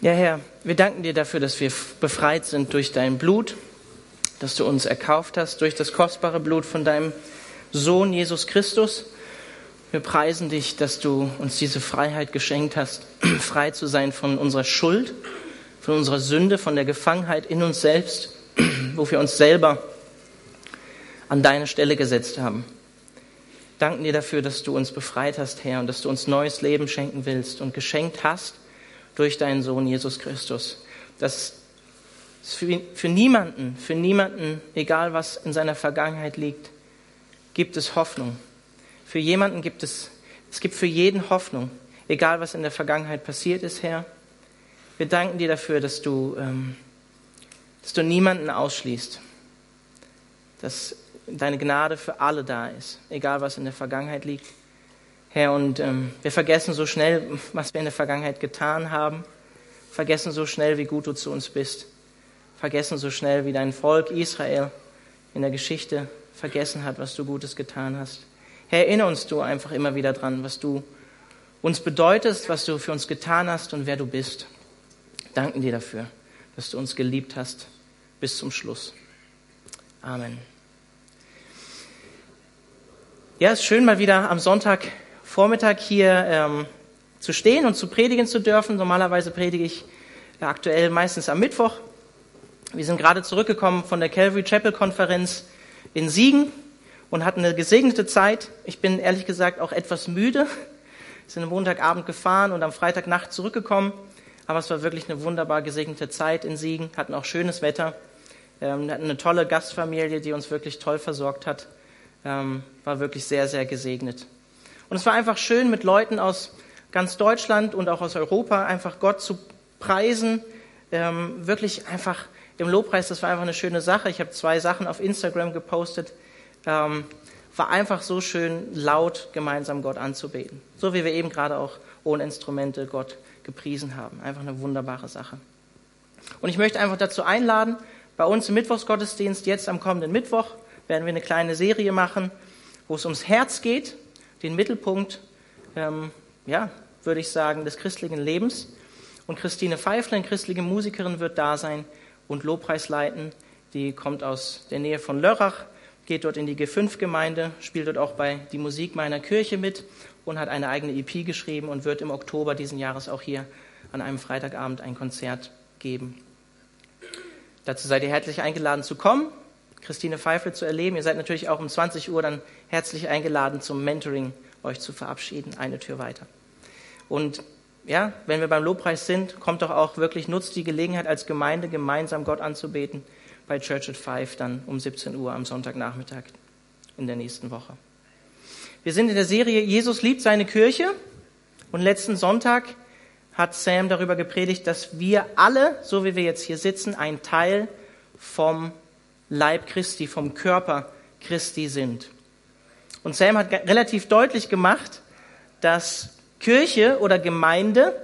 Ja, Herr, wir danken dir dafür, dass wir befreit sind durch dein Blut, dass du uns erkauft hast durch das kostbare Blut von deinem Sohn Jesus Christus. Wir preisen dich, dass du uns diese Freiheit geschenkt hast, frei zu sein von unserer Schuld, von unserer Sünde, von der Gefangenheit in uns selbst, wo wir uns selber an deine Stelle gesetzt haben. Danken dir dafür, dass du uns befreit hast, Herr, und dass du uns neues Leben schenken willst und geschenkt hast durch deinen Sohn Jesus Christus. Dass es für, für niemanden, für niemanden, egal was in seiner Vergangenheit liegt, gibt es Hoffnung. Für jemanden gibt es, es gibt für jeden Hoffnung, egal was in der Vergangenheit passiert ist, Herr. Wir danken dir dafür, dass du, ähm, dass du niemanden ausschließt, dass deine Gnade für alle da ist, egal was in der Vergangenheit liegt. Herr, und ähm, wir vergessen so schnell, was wir in der Vergangenheit getan haben, vergessen so schnell, wie gut du zu uns bist, vergessen so schnell, wie dein Volk Israel in der Geschichte vergessen hat, was du Gutes getan hast. Herr, erinnere uns du einfach immer wieder dran, was du uns bedeutest, was du für uns getan hast und wer du bist. Danken dir dafür, dass du uns geliebt hast bis zum Schluss. Amen. Ja, es ist schön, mal wieder am Sonntag Vormittag hier ähm, zu stehen und zu predigen zu dürfen. Normalerweise predige ich aktuell meistens am Mittwoch. Wir sind gerade zurückgekommen von der Calvary Chapel Konferenz in Siegen und hatten eine gesegnete Zeit. Ich bin ehrlich gesagt auch etwas müde. Wir sind am Montagabend gefahren und am Freitagnacht zurückgekommen. Aber es war wirklich eine wunderbar gesegnete Zeit in Siegen, hatten auch schönes Wetter. Ähm, hatten eine tolle Gastfamilie, die uns wirklich toll versorgt hat. Ähm, war wirklich sehr, sehr gesegnet. Und es war einfach schön, mit Leuten aus ganz Deutschland und auch aus Europa einfach Gott zu preisen. Ähm, wirklich einfach im Lobpreis, das war einfach eine schöne Sache. Ich habe zwei Sachen auf Instagram gepostet. Ähm, war einfach so schön, laut gemeinsam Gott anzubeten. So wie wir eben gerade auch ohne Instrumente Gott gepriesen haben. Einfach eine wunderbare Sache. Und ich möchte einfach dazu einladen, bei uns im Mittwochsgottesdienst, jetzt am kommenden Mittwoch, werden wir eine kleine Serie machen, wo es ums Herz geht den Mittelpunkt, ähm, ja, würde ich sagen, des christlichen Lebens. Und Christine Pfeifler, christliche Musikerin, wird da sein und Lobpreis leiten. Die kommt aus der Nähe von Lörrach, geht dort in die G5-Gemeinde, spielt dort auch bei Die Musik meiner Kirche mit und hat eine eigene EP geschrieben und wird im Oktober diesen Jahres auch hier an einem Freitagabend ein Konzert geben. Dazu seid ihr herzlich eingeladen zu kommen. Christine Pfeifle zu erleben. Ihr seid natürlich auch um 20 Uhr dann herzlich eingeladen zum Mentoring euch zu verabschieden, eine Tür weiter. Und ja, wenn wir beim Lobpreis sind, kommt doch auch wirklich, nutzt die Gelegenheit als Gemeinde gemeinsam Gott anzubeten bei Church at Five dann um 17 Uhr am Sonntagnachmittag in der nächsten Woche. Wir sind in der Serie Jesus liebt seine Kirche und letzten Sonntag hat Sam darüber gepredigt, dass wir alle, so wie wir jetzt hier sitzen, ein Teil vom Leib Christi, vom Körper Christi sind. Und Sam hat relativ deutlich gemacht, dass Kirche oder Gemeinde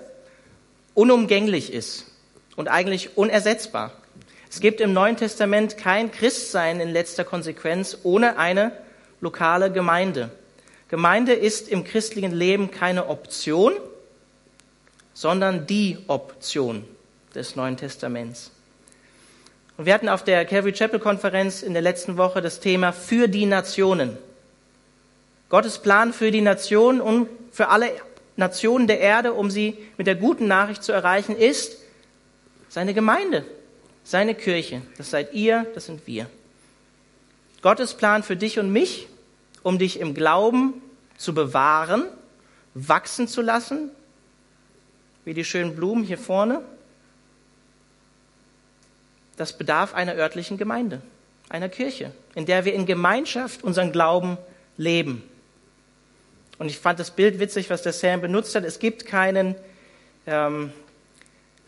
unumgänglich ist und eigentlich unersetzbar. Es gibt im Neuen Testament kein Christsein in letzter Konsequenz ohne eine lokale Gemeinde. Gemeinde ist im christlichen Leben keine Option, sondern die Option des Neuen Testaments. Und wir hatten auf der Calvary Chapel Konferenz in der letzten Woche das Thema für die Nationen. Gottes Plan für die Nationen und für alle Nationen der Erde, um sie mit der guten Nachricht zu erreichen, ist seine Gemeinde, seine Kirche. Das seid ihr, das sind wir. Gottes Plan für dich und mich, um dich im Glauben zu bewahren, wachsen zu lassen, wie die schönen Blumen hier vorne, das bedarf einer örtlichen Gemeinde, einer Kirche, in der wir in Gemeinschaft unseren Glauben leben. Und ich fand das Bild witzig, was der Sam benutzt hat. Es gibt keinen, ähm,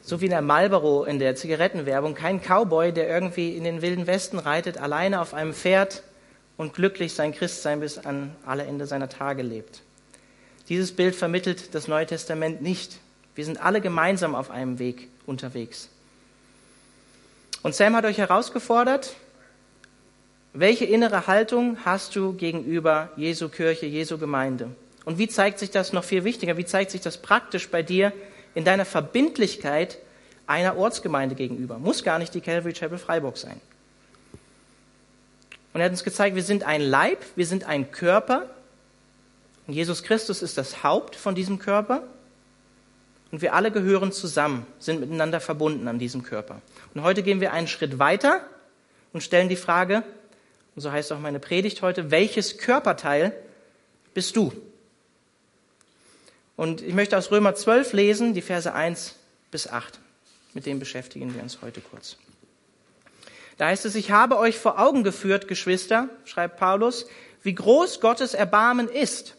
so wie in der Marlboro in der Zigarettenwerbung, keinen Cowboy, der irgendwie in den wilden Westen reitet, alleine auf einem Pferd und glücklich sein Christsein bis an alle Ende seiner Tage lebt. Dieses Bild vermittelt das Neue Testament nicht. Wir sind alle gemeinsam auf einem Weg unterwegs. Und Sam hat euch herausgefordert, welche innere Haltung hast du gegenüber Jesu Kirche, Jesu Gemeinde? Und wie zeigt sich das noch viel wichtiger? Wie zeigt sich das praktisch bei dir in deiner Verbindlichkeit einer Ortsgemeinde gegenüber. Muss gar nicht die Calvary Chapel Freiburg sein. Und er hat uns gezeigt, wir sind ein Leib, wir sind ein Körper. Und Jesus Christus ist das Haupt von diesem Körper. Und wir alle gehören zusammen, sind miteinander verbunden an diesem Körper. Und heute gehen wir einen Schritt weiter und stellen die Frage, und so heißt auch meine Predigt heute, welches Körperteil bist du? Und ich möchte aus Römer 12 lesen, die Verse 1 bis 8. Mit dem beschäftigen wir uns heute kurz. Da heißt es, ich habe euch vor Augen geführt, Geschwister, schreibt Paulus, wie groß Gottes Erbarmen ist.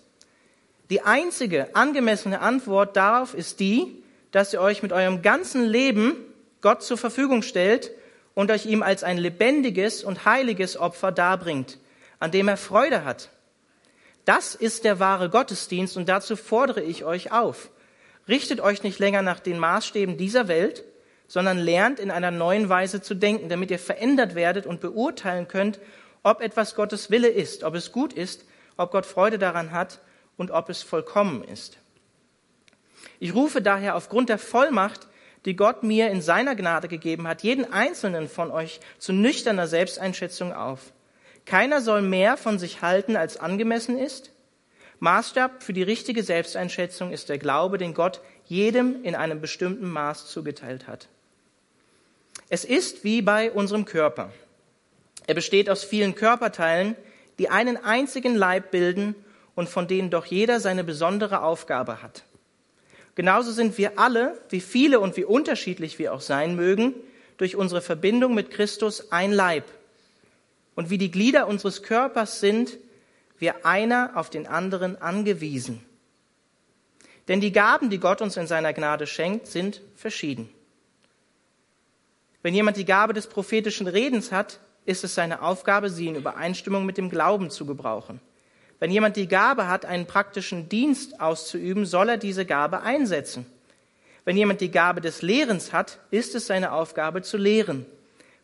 Die einzige angemessene Antwort darauf ist die, dass ihr euch mit eurem ganzen Leben Gott zur Verfügung stellt und euch ihm als ein lebendiges und heiliges Opfer darbringt, an dem er Freude hat. Das ist der wahre Gottesdienst und dazu fordere ich euch auf. Richtet euch nicht länger nach den Maßstäben dieser Welt, sondern lernt in einer neuen Weise zu denken, damit ihr verändert werdet und beurteilen könnt, ob etwas Gottes Wille ist, ob es gut ist, ob Gott Freude daran hat und ob es vollkommen ist. Ich rufe daher aufgrund der Vollmacht, die Gott mir in seiner Gnade gegeben hat, jeden einzelnen von euch zu nüchterner Selbsteinschätzung auf. Keiner soll mehr von sich halten, als angemessen ist. Maßstab für die richtige Selbsteinschätzung ist der Glaube, den Gott jedem in einem bestimmten Maß zugeteilt hat. Es ist wie bei unserem Körper. Er besteht aus vielen Körperteilen, die einen einzigen Leib bilden und von denen doch jeder seine besondere Aufgabe hat. Genauso sind wir alle, wie viele und wie unterschiedlich wir auch sein mögen, durch unsere Verbindung mit Christus ein Leib und wie die Glieder unseres Körpers sind wir einer auf den anderen angewiesen. Denn die Gaben, die Gott uns in seiner Gnade schenkt, sind verschieden. Wenn jemand die Gabe des prophetischen Redens hat, ist es seine Aufgabe, sie in Übereinstimmung mit dem Glauben zu gebrauchen. Wenn jemand die Gabe hat, einen praktischen Dienst auszuüben, soll er diese Gabe einsetzen. Wenn jemand die Gabe des Lehrens hat, ist es seine Aufgabe zu lehren.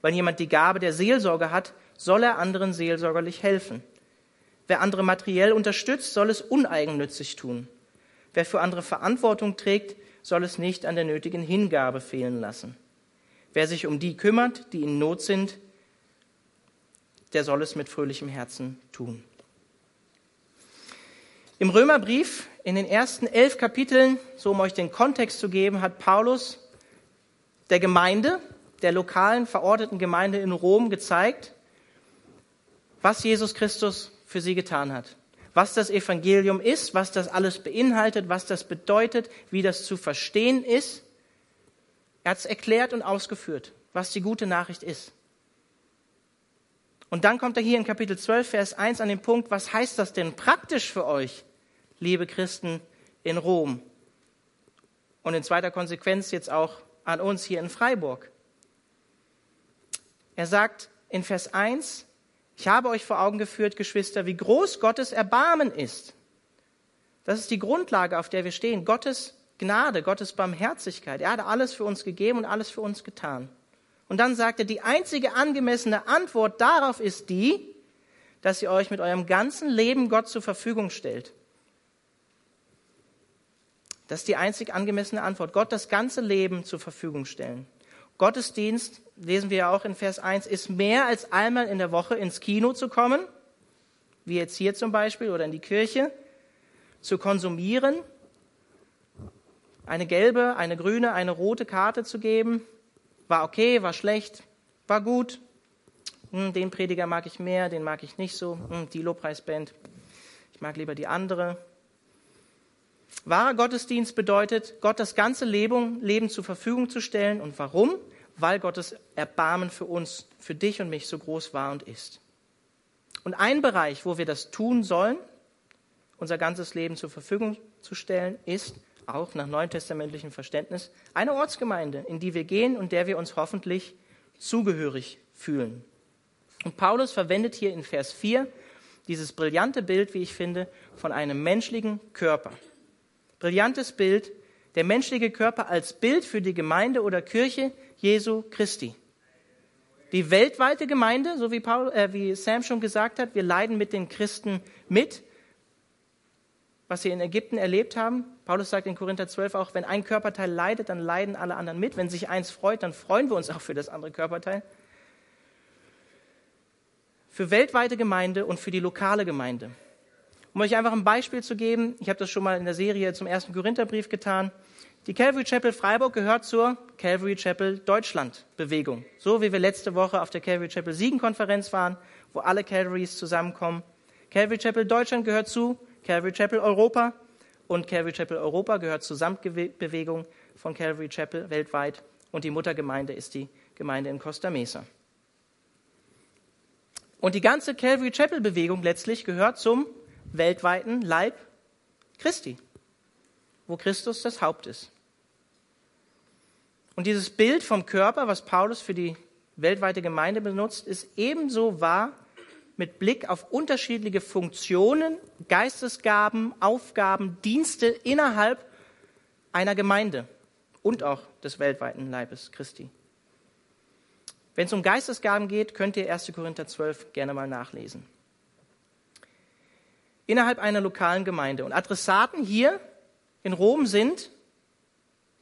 Wenn jemand die Gabe der Seelsorge hat, soll er anderen seelsorgerlich helfen. Wer andere materiell unterstützt, soll es uneigennützig tun. Wer für andere Verantwortung trägt, soll es nicht an der nötigen Hingabe fehlen lassen. Wer sich um die kümmert, die in Not sind, der soll es mit fröhlichem Herzen tun. Im Römerbrief, in den ersten elf Kapiteln, so um euch den Kontext zu geben, hat Paulus der Gemeinde, der lokalen verorteten Gemeinde in Rom gezeigt, was Jesus Christus für sie getan hat. Was das Evangelium ist, was das alles beinhaltet, was das bedeutet, wie das zu verstehen ist. Er hat es erklärt und ausgeführt, was die gute Nachricht ist. Und dann kommt er hier in Kapitel 12, Vers 1 an den Punkt, was heißt das denn praktisch für euch, liebe Christen in Rom? Und in zweiter Konsequenz jetzt auch an uns hier in Freiburg. Er sagt in Vers 1, ich habe euch vor Augen geführt, Geschwister, wie groß Gottes Erbarmen ist. Das ist die Grundlage, auf der wir stehen. Gottes Gnade, Gottes Barmherzigkeit. Er hat alles für uns gegeben und alles für uns getan. Und dann sagt er, die einzige angemessene Antwort darauf ist die, dass ihr euch mit eurem ganzen Leben Gott zur Verfügung stellt. Das ist die einzig angemessene Antwort. Gott das ganze Leben zur Verfügung stellen. Gottesdienst, lesen wir ja auch in Vers 1, ist mehr als einmal in der Woche ins Kino zu kommen, wie jetzt hier zum Beispiel, oder in die Kirche, zu konsumieren, eine gelbe, eine grüne, eine rote Karte zu geben. War okay, war schlecht, war gut. Hm, den Prediger mag ich mehr, den mag ich nicht so. Hm, die Lobpreisband, ich mag lieber die andere. Wahrer Gottesdienst bedeutet, Gott das ganze Leben, Leben zur Verfügung zu stellen. Und warum? Weil Gottes Erbarmen für uns, für dich und mich so groß war und ist. Und ein Bereich, wo wir das tun sollen, unser ganzes Leben zur Verfügung zu stellen, ist auch nach neutestamentlichem Verständnis eine Ortsgemeinde, in die wir gehen und der wir uns hoffentlich zugehörig fühlen. Und Paulus verwendet hier in Vers 4 dieses brillante Bild, wie ich finde, von einem menschlichen Körper brillantes Bild, der menschliche Körper als Bild für die Gemeinde oder Kirche Jesu Christi. Die weltweite Gemeinde, so wie, Paul, äh, wie Sam schon gesagt hat, wir leiden mit den Christen mit. was sie in Ägypten erlebt haben. Paulus sagt in Korinther 12 auch, wenn ein Körperteil leidet, dann leiden alle anderen mit. Wenn sich eins freut, dann freuen wir uns auch für das andere Körperteil. Für weltweite Gemeinde und für die lokale Gemeinde. Um euch einfach ein Beispiel zu geben, ich habe das schon mal in der Serie zum ersten Korintherbrief getan. Die Calvary Chapel Freiburg gehört zur Calvary Chapel Deutschland Bewegung. So wie wir letzte Woche auf der Calvary Chapel Siegen Konferenz waren, wo alle Calvarys zusammenkommen. Calvary Chapel Deutschland gehört zu Calvary Chapel Europa und Calvary Chapel Europa gehört zur Samtbewegung von Calvary Chapel weltweit und die Muttergemeinde ist die Gemeinde in Costa Mesa. Und die ganze Calvary Chapel Bewegung letztlich gehört zum weltweiten Leib Christi, wo Christus das Haupt ist. Und dieses Bild vom Körper, was Paulus für die weltweite Gemeinde benutzt, ist ebenso wahr mit Blick auf unterschiedliche Funktionen, Geistesgaben, Aufgaben, Dienste innerhalb einer Gemeinde und auch des weltweiten Leibes Christi. Wenn es um Geistesgaben geht, könnt ihr 1. Korinther 12 gerne mal nachlesen. Innerhalb einer lokalen Gemeinde. Und Adressaten hier in Rom sind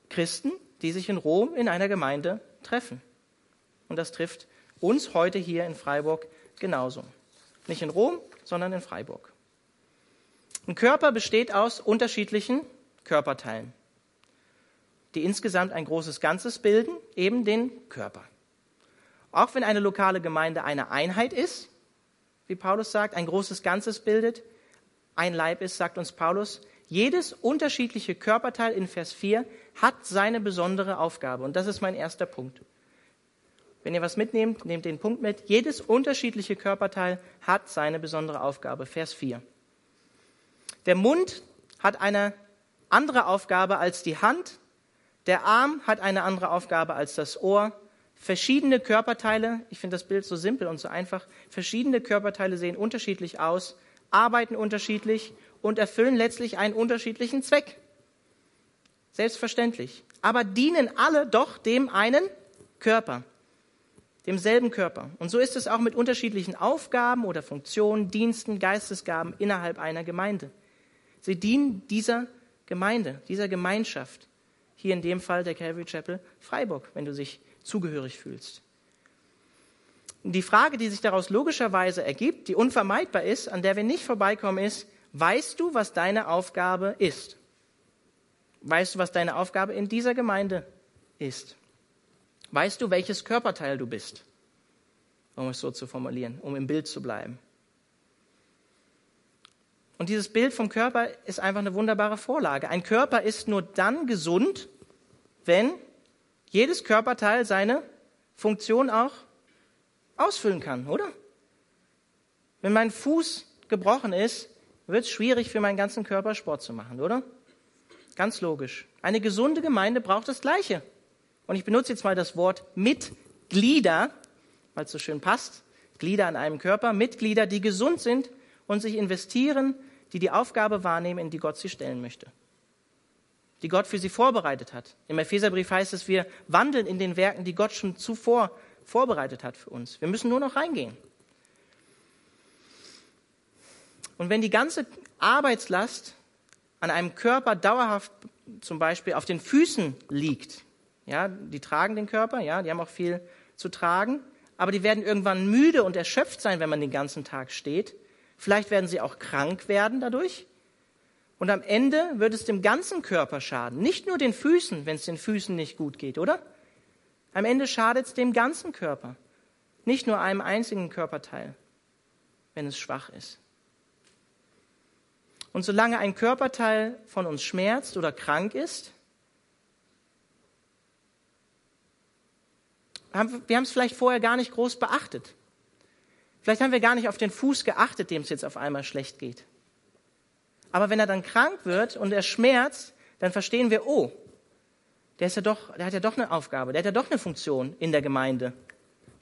Christen, die sich in Rom in einer Gemeinde treffen. Und das trifft uns heute hier in Freiburg genauso. Nicht in Rom, sondern in Freiburg. Ein Körper besteht aus unterschiedlichen Körperteilen, die insgesamt ein großes Ganzes bilden, eben den Körper. Auch wenn eine lokale Gemeinde eine Einheit ist, wie Paulus sagt, ein großes Ganzes bildet, ein Leib ist, sagt uns Paulus, jedes unterschiedliche Körperteil in Vers 4 hat seine besondere Aufgabe. Und das ist mein erster Punkt. Wenn ihr was mitnehmt, nehmt den Punkt mit. Jedes unterschiedliche Körperteil hat seine besondere Aufgabe. Vers 4. Der Mund hat eine andere Aufgabe als die Hand. Der Arm hat eine andere Aufgabe als das Ohr. Verschiedene Körperteile, ich finde das Bild so simpel und so einfach, verschiedene Körperteile sehen unterschiedlich aus, arbeiten unterschiedlich und erfüllen letztlich einen unterschiedlichen Zweck. Selbstverständlich. Aber dienen alle doch dem einen Körper demselben Körper. Und so ist es auch mit unterschiedlichen Aufgaben oder Funktionen, Diensten, Geistesgaben innerhalb einer Gemeinde. Sie dienen dieser Gemeinde, dieser Gemeinschaft. Hier in dem Fall der Calvary Chapel Freiburg, wenn du dich zugehörig fühlst. Die Frage, die sich daraus logischerweise ergibt, die unvermeidbar ist, an der wir nicht vorbeikommen, ist, weißt du, was deine Aufgabe ist? Weißt du, was deine Aufgabe in dieser Gemeinde ist? Weißt du, welches Körperteil du bist? Um es so zu formulieren, um im Bild zu bleiben. Und dieses Bild vom Körper ist einfach eine wunderbare Vorlage. Ein Körper ist nur dann gesund, wenn jedes Körperteil seine Funktion auch ausfüllen kann, oder? Wenn mein Fuß gebrochen ist, wird es schwierig für meinen ganzen Körper Sport zu machen, oder? Ganz logisch. Eine gesunde Gemeinde braucht das Gleiche. Und ich benutze jetzt mal das Wort Mitglieder, weil es so schön passt. Glieder an einem Körper, Mitglieder, die gesund sind und sich investieren, die die Aufgabe wahrnehmen, in die Gott sie stellen möchte. Die Gott für sie vorbereitet hat. Im Epheserbrief heißt es, wir wandeln in den Werken, die Gott schon zuvor vorbereitet hat für uns. Wir müssen nur noch reingehen. Und wenn die ganze Arbeitslast an einem Körper dauerhaft zum Beispiel auf den Füßen liegt, ja, die tragen den Körper, ja, die haben auch viel zu tragen, aber die werden irgendwann müde und erschöpft sein, wenn man den ganzen Tag steht. Vielleicht werden sie auch krank werden dadurch. Und am Ende wird es dem ganzen Körper schaden, nicht nur den Füßen, wenn es den Füßen nicht gut geht, oder? Am Ende schadet es dem ganzen Körper, nicht nur einem einzigen Körperteil, wenn es schwach ist. Und solange ein Körperteil von uns schmerzt oder krank ist, wir haben es vielleicht vorher gar nicht groß beachtet. Vielleicht haben wir gar nicht auf den Fuß geachtet, dem es jetzt auf einmal schlecht geht. Aber wenn er dann krank wird und er schmerzt, dann verstehen wir, oh, der, ist ja doch, der hat ja doch eine Aufgabe, der hat ja doch eine Funktion in der Gemeinde,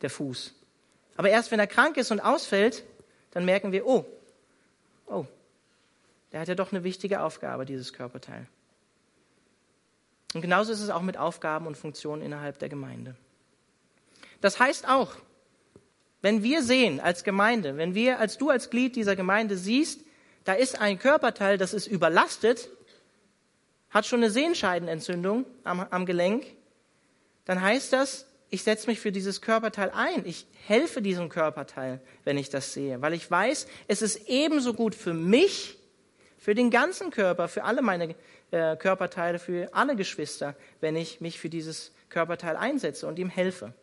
der Fuß. Aber erst wenn er krank ist und ausfällt, dann merken wir, oh, oh, der hat ja doch eine wichtige Aufgabe, dieses Körperteil. Und genauso ist es auch mit Aufgaben und Funktionen innerhalb der Gemeinde. Das heißt auch, wenn wir sehen als Gemeinde, wenn wir als du als Glied dieser Gemeinde siehst, da ist ein Körperteil, das ist überlastet, hat schon eine Sehenscheidenentzündung am, am Gelenk, dann heißt das, ich setze mich für dieses Körperteil ein. Ich helfe diesem Körperteil, wenn ich das sehe, weil ich weiß, es ist ebenso gut für mich, für den ganzen Körper, für alle meine äh, Körperteile, für alle Geschwister, wenn ich mich für dieses Körperteil einsetze und ihm helfe.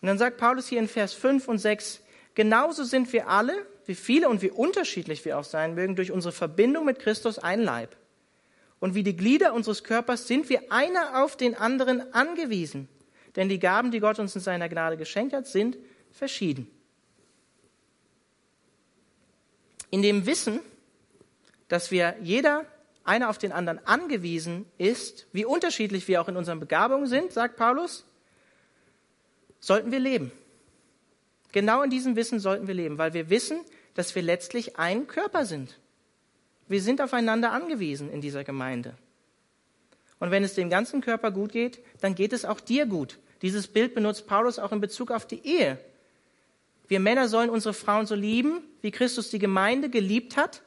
Und dann sagt Paulus hier in Vers 5 und 6, genauso sind wir alle, wie viele und wie unterschiedlich wir auch sein mögen, durch unsere Verbindung mit Christus ein Leib. Und wie die Glieder unseres Körpers sind wir einer auf den anderen angewiesen. Denn die Gaben, die Gott uns in seiner Gnade geschenkt hat, sind verschieden. In dem Wissen, dass wir jeder einer auf den anderen angewiesen ist, wie unterschiedlich wir auch in unseren Begabungen sind, sagt Paulus, sollten wir leben. Genau in diesem Wissen sollten wir leben, weil wir wissen, dass wir letztlich ein Körper sind. Wir sind aufeinander angewiesen in dieser Gemeinde. Und wenn es dem ganzen Körper gut geht, dann geht es auch dir gut. Dieses Bild benutzt Paulus auch in Bezug auf die Ehe. Wir Männer sollen unsere Frauen so lieben, wie Christus die Gemeinde geliebt hat,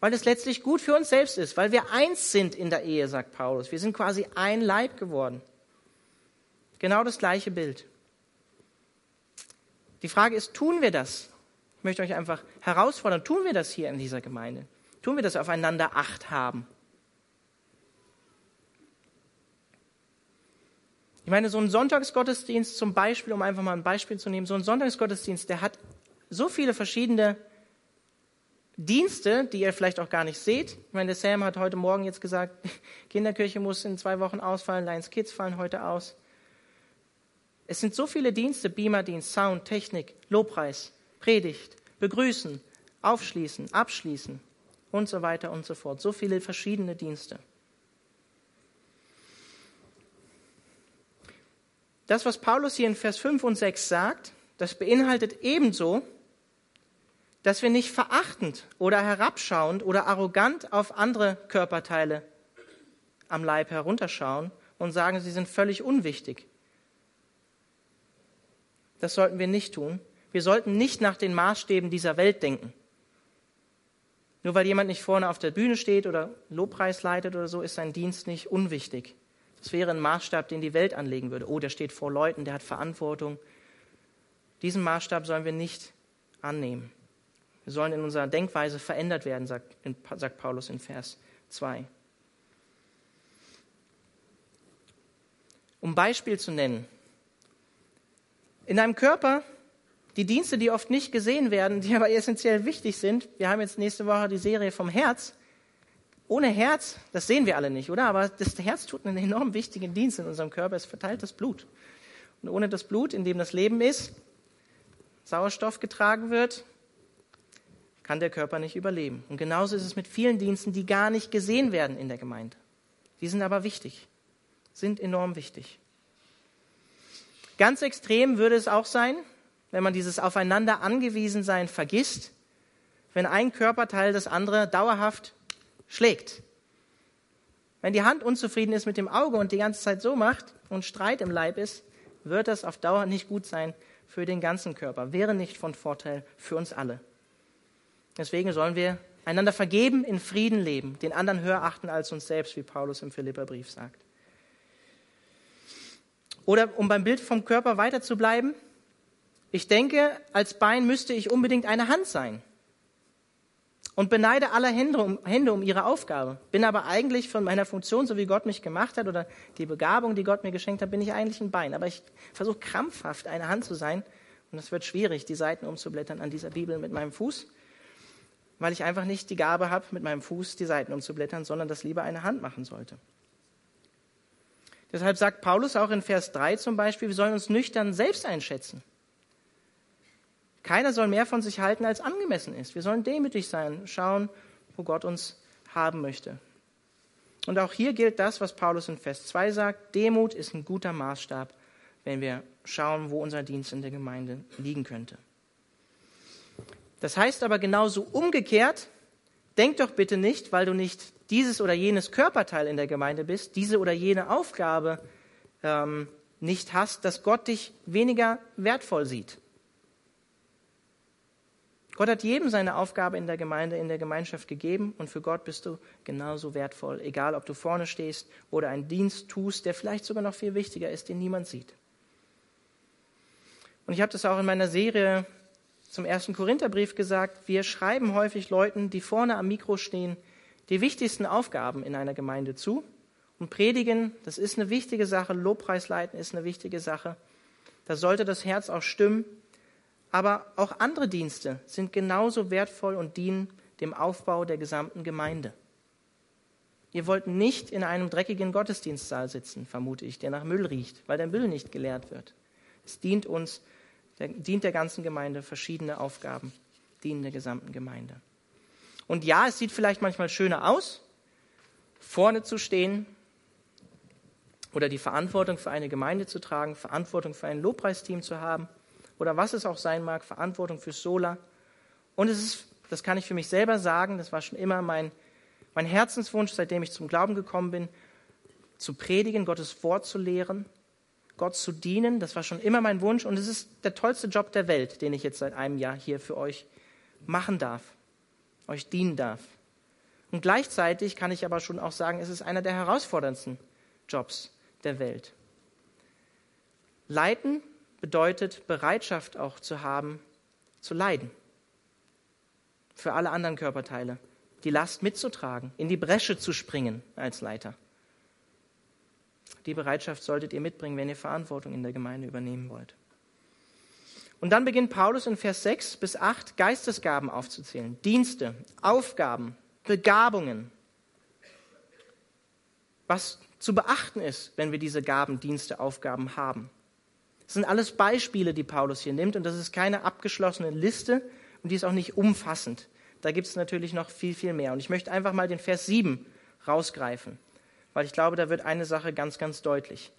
weil es letztlich gut für uns selbst ist, weil wir eins sind in der Ehe, sagt Paulus. Wir sind quasi ein Leib geworden. Genau das gleiche Bild. Die Frage ist, tun wir das? Ich möchte euch einfach herausfordern, tun wir das hier in dieser Gemeinde? Tun wir das aufeinander Acht haben? Ich meine, so ein Sonntagsgottesdienst zum Beispiel, um einfach mal ein Beispiel zu nehmen, so ein Sonntagsgottesdienst, der hat so viele verschiedene Dienste, die ihr vielleicht auch gar nicht seht. Ich meine, der Sam hat heute Morgen jetzt gesagt, Kinderkirche muss in zwei Wochen ausfallen, Lions Kids fallen heute aus. Es sind so viele Dienste, Beamerdienst, Sound, Technik, Lobpreis. Predigt, begrüßen, aufschließen, abschließen und so weiter und so fort. So viele verschiedene Dienste. Das, was Paulus hier in Vers 5 und 6 sagt, das beinhaltet ebenso, dass wir nicht verachtend oder herabschauend oder arrogant auf andere Körperteile am Leib herunterschauen und sagen, sie sind völlig unwichtig. Das sollten wir nicht tun, wir sollten nicht nach den Maßstäben dieser Welt denken. Nur weil jemand nicht vorne auf der Bühne steht oder Lobpreis leitet oder so, ist sein Dienst nicht unwichtig. Das wäre ein Maßstab, den die Welt anlegen würde. Oh, der steht vor Leuten, der hat Verantwortung. Diesen Maßstab sollen wir nicht annehmen. Wir sollen in unserer Denkweise verändert werden, sagt, sagt Paulus in Vers 2. Um Beispiel zu nennen. In einem Körper die Dienste, die oft nicht gesehen werden, die aber essentiell wichtig sind. Wir haben jetzt nächste Woche die Serie vom Herz. Ohne Herz, das sehen wir alle nicht, oder? Aber das Herz tut einen enorm wichtigen Dienst in unserem Körper. Es verteilt das Blut. Und ohne das Blut, in dem das Leben ist, Sauerstoff getragen wird, kann der Körper nicht überleben. Und genauso ist es mit vielen Diensten, die gar nicht gesehen werden in der Gemeinde. Die sind aber wichtig, sind enorm wichtig. Ganz extrem würde es auch sein, wenn man dieses Aufeinander angewiesen sein vergisst, wenn ein Körperteil das andere dauerhaft schlägt. Wenn die Hand unzufrieden ist mit dem Auge und die ganze Zeit so macht und Streit im Leib ist, wird das auf Dauer nicht gut sein für den ganzen Körper, wäre nicht von Vorteil für uns alle. Deswegen sollen wir einander vergeben, in Frieden leben, den anderen höher achten als uns selbst, wie Paulus im Philipperbrief sagt. Oder um beim Bild vom Körper weiter zu bleiben, ich denke, als Bein müsste ich unbedingt eine Hand sein. Und beneide alle Hände um, Hände um ihre Aufgabe. Bin aber eigentlich von meiner Funktion, so wie Gott mich gemacht hat, oder die Begabung, die Gott mir geschenkt hat, bin ich eigentlich ein Bein. Aber ich versuche krampfhaft eine Hand zu sein. Und es wird schwierig, die Seiten umzublättern an dieser Bibel mit meinem Fuß, weil ich einfach nicht die Gabe habe, mit meinem Fuß die Seiten umzublättern, sondern das lieber eine Hand machen sollte. Deshalb sagt Paulus auch in Vers 3 zum Beispiel, wir sollen uns nüchtern selbst einschätzen. Keiner soll mehr von sich halten, als angemessen ist. Wir sollen demütig sein, schauen, wo Gott uns haben möchte. Und auch hier gilt das, was Paulus in Vers 2 sagt. Demut ist ein guter Maßstab, wenn wir schauen, wo unser Dienst in der Gemeinde liegen könnte. Das heißt aber genauso umgekehrt, denk doch bitte nicht, weil du nicht dieses oder jenes Körperteil in der Gemeinde bist, diese oder jene Aufgabe ähm, nicht hast, dass Gott dich weniger wertvoll sieht. Gott hat jedem seine Aufgabe in der Gemeinde, in der Gemeinschaft gegeben und für Gott bist du genauso wertvoll, egal ob du vorne stehst oder einen Dienst tust, der vielleicht sogar noch viel wichtiger ist, den niemand sieht. Und ich habe das auch in meiner Serie zum ersten Korintherbrief gesagt, wir schreiben häufig Leuten, die vorne am Mikro stehen, die wichtigsten Aufgaben in einer Gemeinde zu. Und predigen, das ist eine wichtige Sache, Lobpreis leiten ist eine wichtige Sache. Da sollte das Herz auch stimmen. Aber auch andere Dienste sind genauso wertvoll und dienen dem Aufbau der gesamten Gemeinde. Ihr wollt nicht in einem dreckigen Gottesdienstsaal sitzen, vermute ich, der nach Müll riecht, weil der Müll nicht geleert wird. Es dient uns, der, dient der ganzen Gemeinde verschiedene Aufgaben, dienen der gesamten Gemeinde. Und ja, es sieht vielleicht manchmal schöner aus, vorne zu stehen oder die Verantwortung für eine Gemeinde zu tragen, Verantwortung für ein Lobpreisteam zu haben oder was es auch sein mag, Verantwortung für Sola. Und es ist, das kann ich für mich selber sagen, das war schon immer mein, mein Herzenswunsch, seitdem ich zum Glauben gekommen bin, zu predigen, Gottes Wort zu lehren, Gott zu dienen. Das war schon immer mein Wunsch und es ist der tollste Job der Welt, den ich jetzt seit einem Jahr hier für euch machen darf, euch dienen darf. Und gleichzeitig kann ich aber schon auch sagen, es ist einer der herausforderndsten Jobs der Welt. Leiten bedeutet Bereitschaft auch zu haben, zu leiden. Für alle anderen Körperteile. Die Last mitzutragen, in die Bresche zu springen als Leiter. Die Bereitschaft solltet ihr mitbringen, wenn ihr Verantwortung in der Gemeinde übernehmen wollt. Und dann beginnt Paulus in Vers 6 bis 8 Geistesgaben aufzuzählen. Dienste, Aufgaben, Begabungen. Was zu beachten ist, wenn wir diese Gaben, Dienste, Aufgaben haben. Das sind alles Beispiele, die Paulus hier nimmt und das ist keine abgeschlossene Liste und die ist auch nicht umfassend. Da gibt es natürlich noch viel, viel mehr. Und ich möchte einfach mal den Vers 7 rausgreifen, weil ich glaube, da wird eine Sache ganz, ganz deutlich.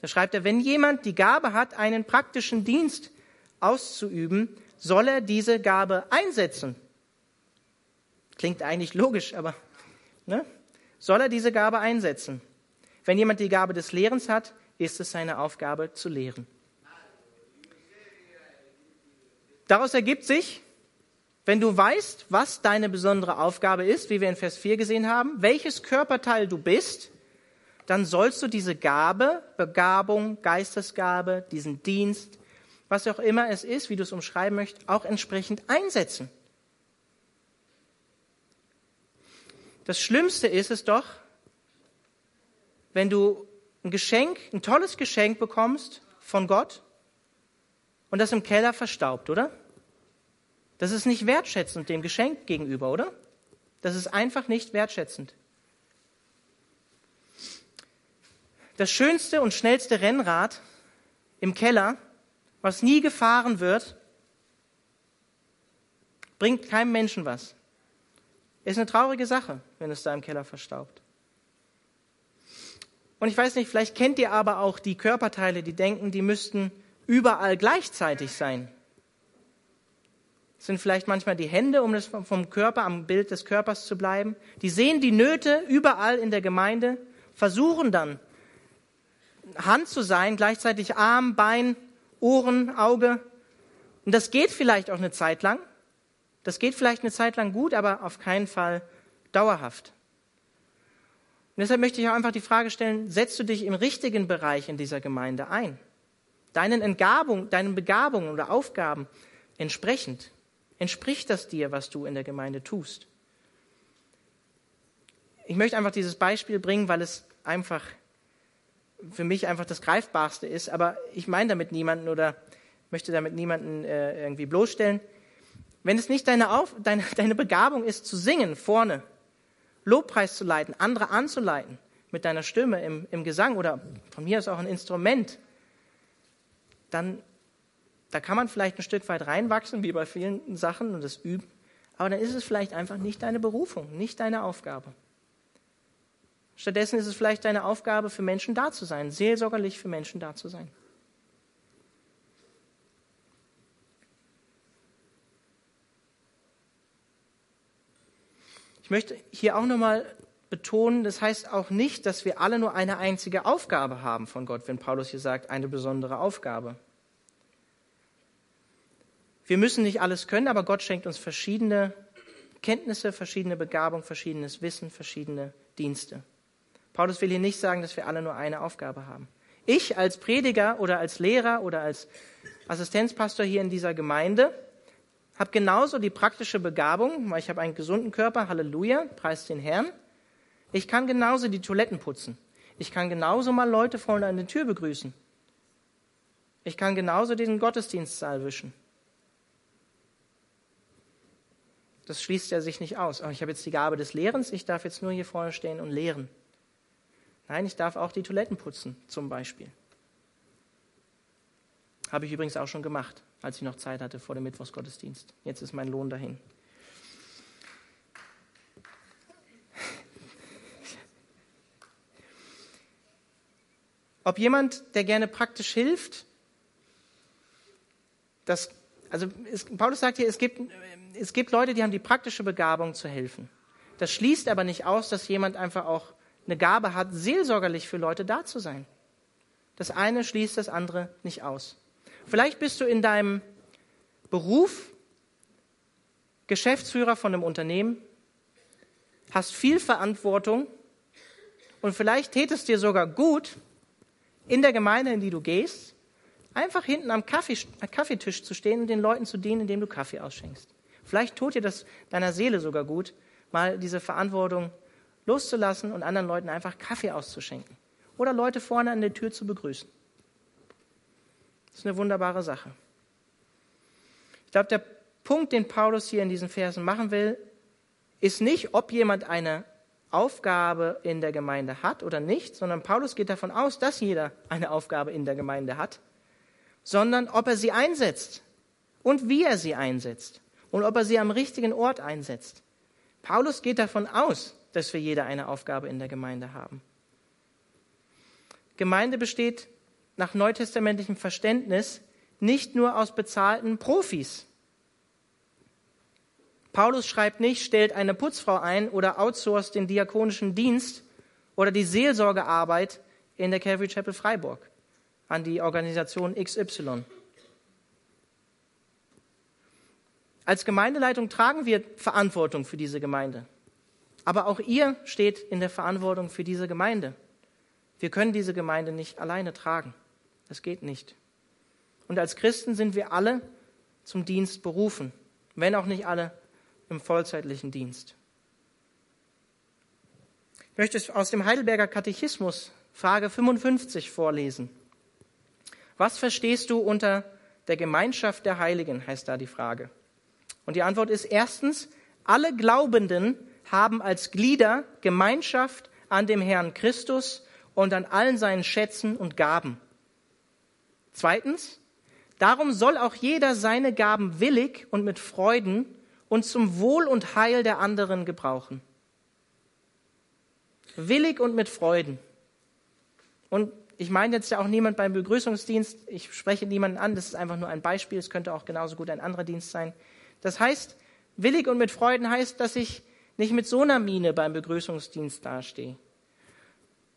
Da schreibt er, wenn jemand die Gabe hat, einen praktischen Dienst auszuüben, soll er diese Gabe einsetzen. Klingt eigentlich logisch, aber ne? soll er diese Gabe einsetzen. Wenn jemand die Gabe des Lehrens hat, ist es seine Aufgabe zu lehren. Daraus ergibt sich, wenn du weißt, was deine besondere Aufgabe ist, wie wir in Vers 4 gesehen haben, welches Körperteil du bist, dann sollst du diese Gabe, Begabung, Geistesgabe, diesen Dienst, was auch immer es ist, wie du es umschreiben möchtest, auch entsprechend einsetzen. Das Schlimmste ist es doch, wenn du ein Geschenk, ein tolles Geschenk bekommst von Gott und das im Keller verstaubt, oder? Das ist nicht wertschätzend dem Geschenk gegenüber, oder? Das ist einfach nicht wertschätzend. Das schönste und schnellste Rennrad im Keller, was nie gefahren wird, bringt keinem Menschen was. Ist eine traurige Sache, wenn es da im Keller verstaubt. Und ich weiß nicht, vielleicht kennt ihr aber auch die Körperteile, die denken, die müssten überall gleichzeitig sein sind vielleicht manchmal die Hände, um das vom Körper, am Bild des Körpers zu bleiben. Die sehen die Nöte überall in der Gemeinde, versuchen dann Hand zu sein, gleichzeitig Arm, Bein, Ohren, Auge. Und das geht vielleicht auch eine Zeit lang. Das geht vielleicht eine Zeit lang gut, aber auf keinen Fall dauerhaft. Und deshalb möchte ich auch einfach die Frage stellen, setzt du dich im richtigen Bereich in dieser Gemeinde ein? Deinen Entgabung, deinen Begabungen oder Aufgaben entsprechend? Entspricht das dir, was du in der Gemeinde tust? Ich möchte einfach dieses Beispiel bringen, weil es einfach für mich einfach das Greifbarste ist, aber ich meine damit niemanden oder möchte damit niemanden äh, irgendwie bloßstellen. Wenn es nicht deine, Auf, deine, deine Begabung ist, zu singen vorne, Lobpreis zu leiten, andere anzuleiten mit deiner Stimme im, im Gesang oder von mir aus auch ein Instrument, dann da kann man vielleicht ein Stück weit reinwachsen, wie bei vielen Sachen und das üben, aber dann ist es vielleicht einfach nicht deine Berufung, nicht deine Aufgabe. Stattdessen ist es vielleicht deine Aufgabe, für Menschen da zu sein, seelsorgerlich für Menschen da zu sein. Ich möchte hier auch nochmal betonen, das heißt auch nicht, dass wir alle nur eine einzige Aufgabe haben von Gott, wenn Paulus hier sagt, eine besondere Aufgabe. Wir müssen nicht alles können, aber Gott schenkt uns verschiedene Kenntnisse, verschiedene Begabung, verschiedenes Wissen, verschiedene Dienste. Paulus will hier nicht sagen, dass wir alle nur eine Aufgabe haben. Ich als Prediger oder als Lehrer oder als Assistenzpastor hier in dieser Gemeinde habe genauso die praktische Begabung, weil ich habe einen gesunden Körper, Halleluja, preis den Herrn. Ich kann genauso die Toiletten putzen. Ich kann genauso mal Leute vorne an der Tür begrüßen. Ich kann genauso den Gottesdienstsaal wischen. Das schließt ja sich nicht aus. Aber ich habe jetzt die Gabe des Lehrens, ich darf jetzt nur hier vorne stehen und lehren. Nein, ich darf auch die Toiletten putzen, zum Beispiel. Habe ich übrigens auch schon gemacht, als ich noch Zeit hatte vor dem Mittwochsgottesdienst. Jetzt ist mein Lohn dahin. Ob jemand, der gerne praktisch hilft, das, also es, Paulus sagt hier, es gibt, es gibt Leute, die haben die praktische Begabung zu helfen. Das schließt aber nicht aus, dass jemand einfach auch eine Gabe hat, seelsorgerlich für Leute da zu sein. Das eine schließt das andere nicht aus. Vielleicht bist du in deinem Beruf Geschäftsführer von einem Unternehmen, hast viel Verantwortung und vielleicht tätest dir sogar gut, in der Gemeinde, in die du gehst, einfach hinten am Kaffee, Kaffeetisch zu stehen und den Leuten zu dienen, indem du Kaffee ausschenkst. Vielleicht tut dir das deiner Seele sogar gut, mal diese Verantwortung loszulassen und anderen Leuten einfach Kaffee auszuschenken. Oder Leute vorne an der Tür zu begrüßen. Das ist eine wunderbare Sache. Ich glaube, der Punkt, den Paulus hier in diesen Versen machen will, ist nicht, ob jemand eine Aufgabe in der Gemeinde hat oder nicht, sondern Paulus geht davon aus, dass jeder eine Aufgabe in der Gemeinde hat, sondern ob er sie einsetzt und wie er sie einsetzt und ob er sie am richtigen Ort einsetzt. Paulus geht davon aus, dass wir jeder eine Aufgabe in der Gemeinde haben. Gemeinde besteht nach neutestamentlichem Verständnis nicht nur aus bezahlten Profis. Paulus schreibt nicht, stellt eine Putzfrau ein oder outsourced den diakonischen Dienst oder die Seelsorgearbeit in der Calvary Chapel Freiburg an die Organisation XY. Als Gemeindeleitung tragen wir Verantwortung für diese Gemeinde. Aber auch ihr steht in der Verantwortung für diese Gemeinde. Wir können diese Gemeinde nicht alleine tragen. Das geht nicht. Und als Christen sind wir alle zum Dienst berufen, wenn auch nicht alle im vollzeitlichen Dienst. Ich möchte aus dem Heidelberger Katechismus Frage 55 vorlesen. Was verstehst du unter der Gemeinschaft der Heiligen, heißt da die Frage. Und die Antwort ist erstens, alle Glaubenden haben als Glieder Gemeinschaft an dem Herrn Christus und an allen seinen Schätzen und Gaben. Zweitens, darum soll auch jeder seine Gaben willig und mit Freuden und zum Wohl und Heil der anderen gebrauchen. Willig und mit Freuden. Und ich meine jetzt ja auch niemand beim Begrüßungsdienst, ich spreche niemanden an, das ist einfach nur ein Beispiel, es könnte auch genauso gut ein anderer Dienst sein. Das heißt, willig und mit Freuden heißt, dass ich nicht mit so einer Miene beim Begrüßungsdienst dastehe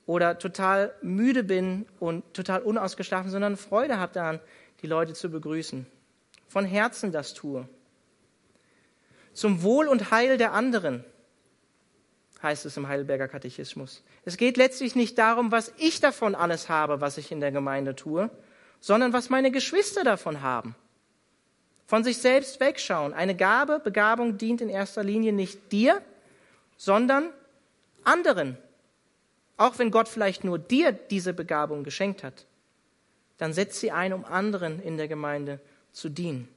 oder total müde bin und total unausgeschlafen, sondern Freude habe daran, die Leute zu begrüßen. Von Herzen das tue. Zum Wohl und Heil der anderen, heißt es im Heidelberger Katechismus. Es geht letztlich nicht darum, was ich davon alles habe, was ich in der Gemeinde tue, sondern was meine Geschwister davon haben. Von sich selbst wegschauen. Eine Gabe, Begabung dient in erster Linie nicht dir, sondern anderen. Auch wenn Gott vielleicht nur dir diese Begabung geschenkt hat, dann setz sie ein, um anderen in der Gemeinde zu dienen.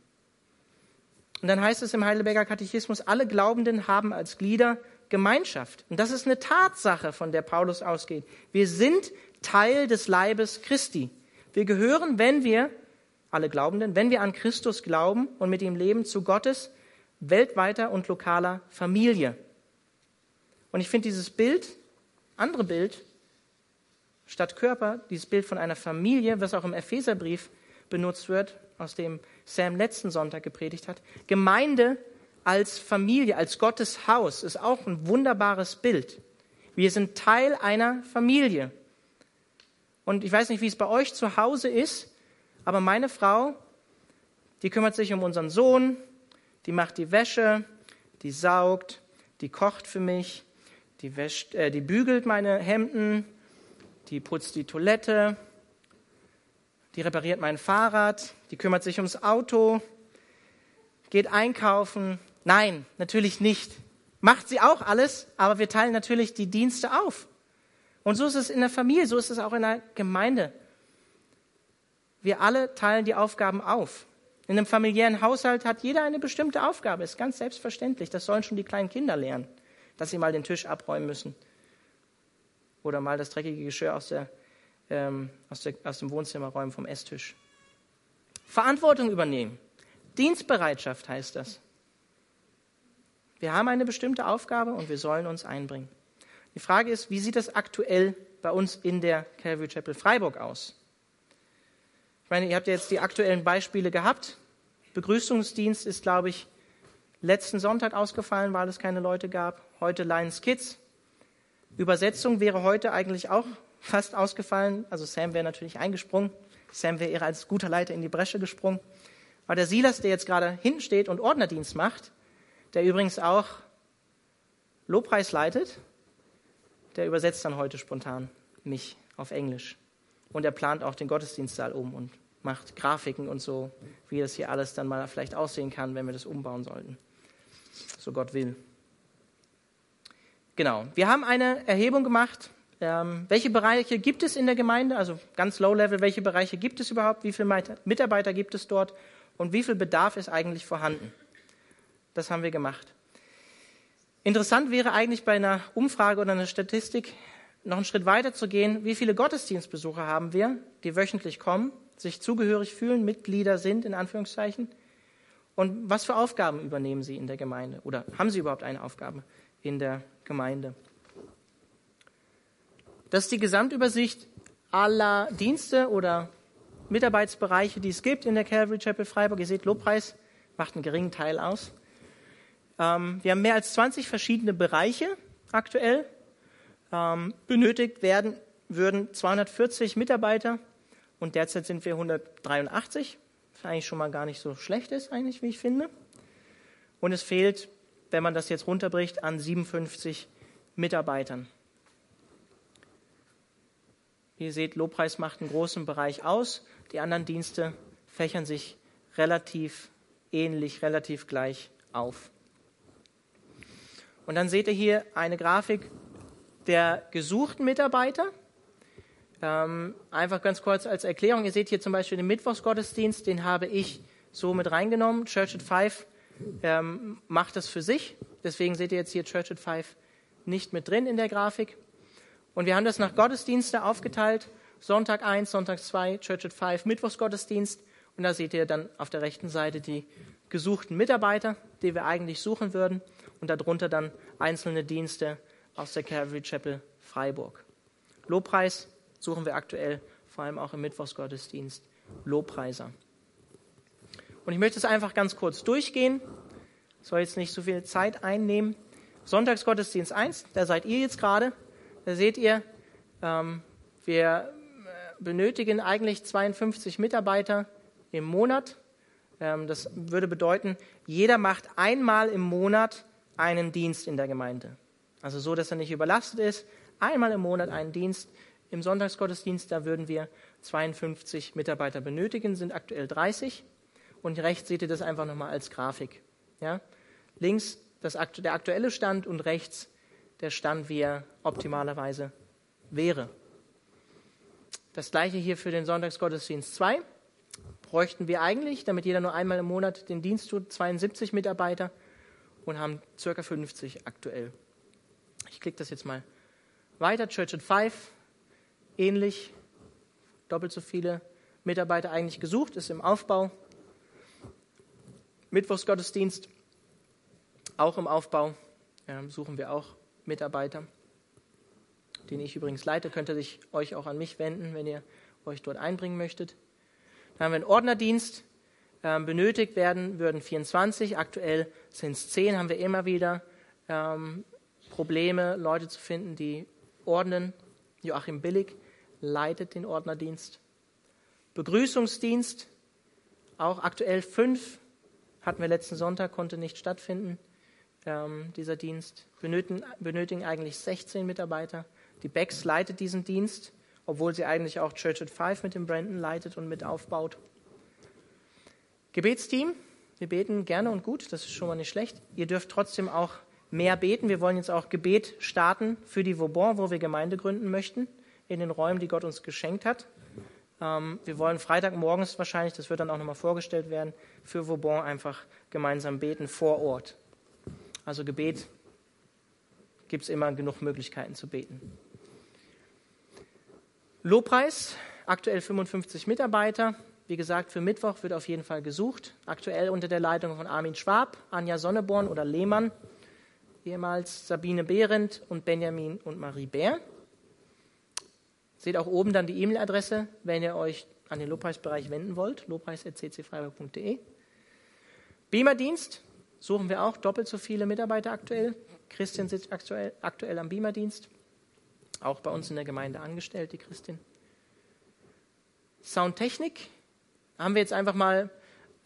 Und dann heißt es im Heidelberger Katechismus, alle Glaubenden haben als Glieder Gemeinschaft. Und das ist eine Tatsache, von der Paulus ausgeht. Wir sind Teil des Leibes Christi. Wir gehören, wenn wir, alle Glaubenden, wenn wir an Christus glauben und mit ihm leben, zu Gottes weltweiter und lokaler Familie. Und ich finde dieses Bild, andere Bild, statt Körper, dieses Bild von einer Familie, was auch im Epheserbrief benutzt wird, aus dem Sam letzten Sonntag gepredigt hat. Gemeinde als Familie, als Gottes Haus ist auch ein wunderbares Bild. Wir sind Teil einer Familie. Und ich weiß nicht, wie es bei euch zu Hause ist, aber meine Frau Die kümmert sich um unseren Sohn, die macht die Wäsche, die saugt, die kocht für mich, die, wäscht, äh, die bügelt meine Hemden, die putzt die Toilette, die repariert mein Fahrrad, die kümmert sich ums Auto, geht einkaufen. Nein, natürlich nicht. Macht sie auch alles, aber wir teilen natürlich die Dienste auf. Und so ist es in der Familie, so ist es auch in der Gemeinde. Wir alle teilen die Aufgaben auf. In einem familiären Haushalt hat jeder eine bestimmte Aufgabe, ist ganz selbstverständlich. Das sollen schon die kleinen Kinder lernen, dass sie mal den Tisch abräumen müssen oder mal das dreckige Geschirr aus, der, ähm, aus, der, aus dem Wohnzimmer räumen vom Esstisch. Verantwortung übernehmen. Dienstbereitschaft heißt das. Wir haben eine bestimmte Aufgabe und wir sollen uns einbringen. Die Frage ist, wie sieht das aktuell bei uns in der Calvary Chapel Freiburg aus? Ich meine, ihr habt ja jetzt die aktuellen Beispiele gehabt. Begrüßungsdienst ist, glaube ich, letzten Sonntag ausgefallen, weil es keine Leute gab. Heute Lions Kids. Übersetzung wäre heute eigentlich auch fast ausgefallen. Also Sam wäre natürlich eingesprungen. Sam wäre als guter Leiter in die Bresche gesprungen. Aber der Silas, der jetzt gerade hinten steht und Ordnerdienst macht, der übrigens auch Lobpreis leitet, der übersetzt dann heute spontan mich auf Englisch. Und er plant auch den Gottesdienstsaal um und macht Grafiken und so, wie das hier alles dann mal vielleicht aussehen kann, wenn wir das umbauen sollten. So Gott will. Genau. Wir haben eine Erhebung gemacht. Ähm, welche Bereiche gibt es in der Gemeinde? Also ganz low level, welche Bereiche gibt es überhaupt? Wie viele Mitarbeiter gibt es dort? Und wie viel Bedarf ist eigentlich vorhanden? Das haben wir gemacht. Interessant wäre eigentlich bei einer Umfrage oder einer Statistik noch einen Schritt weiter zu gehen. Wie viele Gottesdienstbesucher haben wir, die wöchentlich kommen, sich zugehörig fühlen, Mitglieder sind, in Anführungszeichen? Und was für Aufgaben übernehmen sie in der Gemeinde? Oder haben sie überhaupt eine Aufgabe in der Gemeinde? Das ist die Gesamtübersicht aller Dienste oder Mitarbeitsbereiche, die es gibt in der Calvary Chapel Freiburg. Ihr seht, Lobpreis macht einen geringen Teil aus. Ähm, wir haben mehr als 20 verschiedene Bereiche aktuell. Ähm, benötigt werden würden 240 Mitarbeiter und derzeit sind wir 183, was eigentlich schon mal gar nicht so schlecht ist, eigentlich, wie ich finde. Und es fehlt, wenn man das jetzt runterbricht, an 57 Mitarbeitern. Wie ihr seht, Lobpreis macht einen großen Bereich aus. Die anderen Dienste fächern sich relativ ähnlich, relativ gleich auf. Und dann seht ihr hier eine Grafik der gesuchten Mitarbeiter. Ähm, einfach ganz kurz als Erklärung. Ihr seht hier zum Beispiel den Mittwochsgottesdienst, den habe ich so mit reingenommen. Church at Five ähm, macht das für sich. Deswegen seht ihr jetzt hier Church at Five nicht mit drin in der Grafik. Und wir haben das nach Gottesdienste aufgeteilt. Sonntag 1, Sonntag 2, Church at 5, Mittwochsgottesdienst. Und da seht ihr dann auf der rechten Seite die gesuchten Mitarbeiter, die wir eigentlich suchen würden. Und darunter dann einzelne Dienste aus der Calvary Chapel Freiburg. Lobpreis suchen wir aktuell, vor allem auch im Mittwochsgottesdienst, Lobpreiser. Und ich möchte es einfach ganz kurz durchgehen. Soll jetzt nicht so viel Zeit einnehmen. Sonntagsgottesdienst 1, da seid ihr jetzt gerade. Da seht ihr, ähm, wir äh, benötigen eigentlich 52 Mitarbeiter im Monat. Ähm, das würde bedeuten, jeder macht einmal im Monat einen Dienst in der Gemeinde. Also so, dass er nicht überlastet ist. Einmal im Monat einen Dienst. Im Sonntagsgottesdienst, da würden wir 52 Mitarbeiter benötigen, sind aktuell 30. Und rechts seht ihr das einfach nochmal als Grafik. Ja? Links das, der aktuelle Stand und rechts der Stand, wie er optimalerweise wäre. Das gleiche hier für den Sonntagsgottesdienst 2. Bräuchten wir eigentlich, damit jeder nur einmal im Monat den Dienst tut, 72 Mitarbeiter und haben ca. 50 aktuell. Ich klicke das jetzt mal weiter. Church at Five, ähnlich, doppelt so viele Mitarbeiter eigentlich gesucht, ist im Aufbau. Mittwochsgottesdienst, auch im Aufbau, ja, suchen wir auch Mitarbeiter, den ich übrigens leite, könnt ihr euch auch an mich wenden, wenn ihr euch dort einbringen möchtet. Dann haben wir einen Ordnerdienst. Ähm, benötigt werden würden 24, aktuell sind es 10, haben wir immer wieder ähm, Probleme, Leute zu finden, die ordnen. Joachim Billig leitet den Ordnerdienst. Begrüßungsdienst, auch aktuell fünf, hatten wir letzten Sonntag, konnte nicht stattfinden, ähm, dieser Dienst. Benötigen, benötigen eigentlich 16 Mitarbeiter. Die Becks leitet diesen Dienst, obwohl sie eigentlich auch Church at Five mit dem Brandon leitet und mit aufbaut. Gebetsteam, wir beten gerne und gut, das ist schon mal nicht schlecht. Ihr dürft trotzdem auch mehr beten. Wir wollen jetzt auch Gebet starten für die Vauban, wo wir Gemeinde gründen möchten, in den Räumen, die Gott uns geschenkt hat. Ähm, wir wollen Freitagmorgens wahrscheinlich, das wird dann auch nochmal vorgestellt werden, für Vauban einfach gemeinsam beten vor Ort. Also Gebet gibt es immer genug Möglichkeiten zu beten. Lobpreis, aktuell 55 Mitarbeiter. Wie gesagt, für Mittwoch wird auf jeden Fall gesucht. Aktuell unter der Leitung von Armin Schwab, Anja Sonneborn oder Lehmann, ehemals Sabine Behrendt und Benjamin und Marie Bär. Seht auch oben dann die E-Mail-Adresse, wenn ihr euch an den Lobpreisbereich wenden wollt, lobpreis.ccfreiburg.de. Beamer-Dienst suchen wir auch doppelt so viele Mitarbeiter aktuell. Christian sitzt aktuell, aktuell am Beamer-Dienst, auch bei uns in der Gemeinde angestellt, die Christin. Soundtechnik haben wir jetzt einfach mal,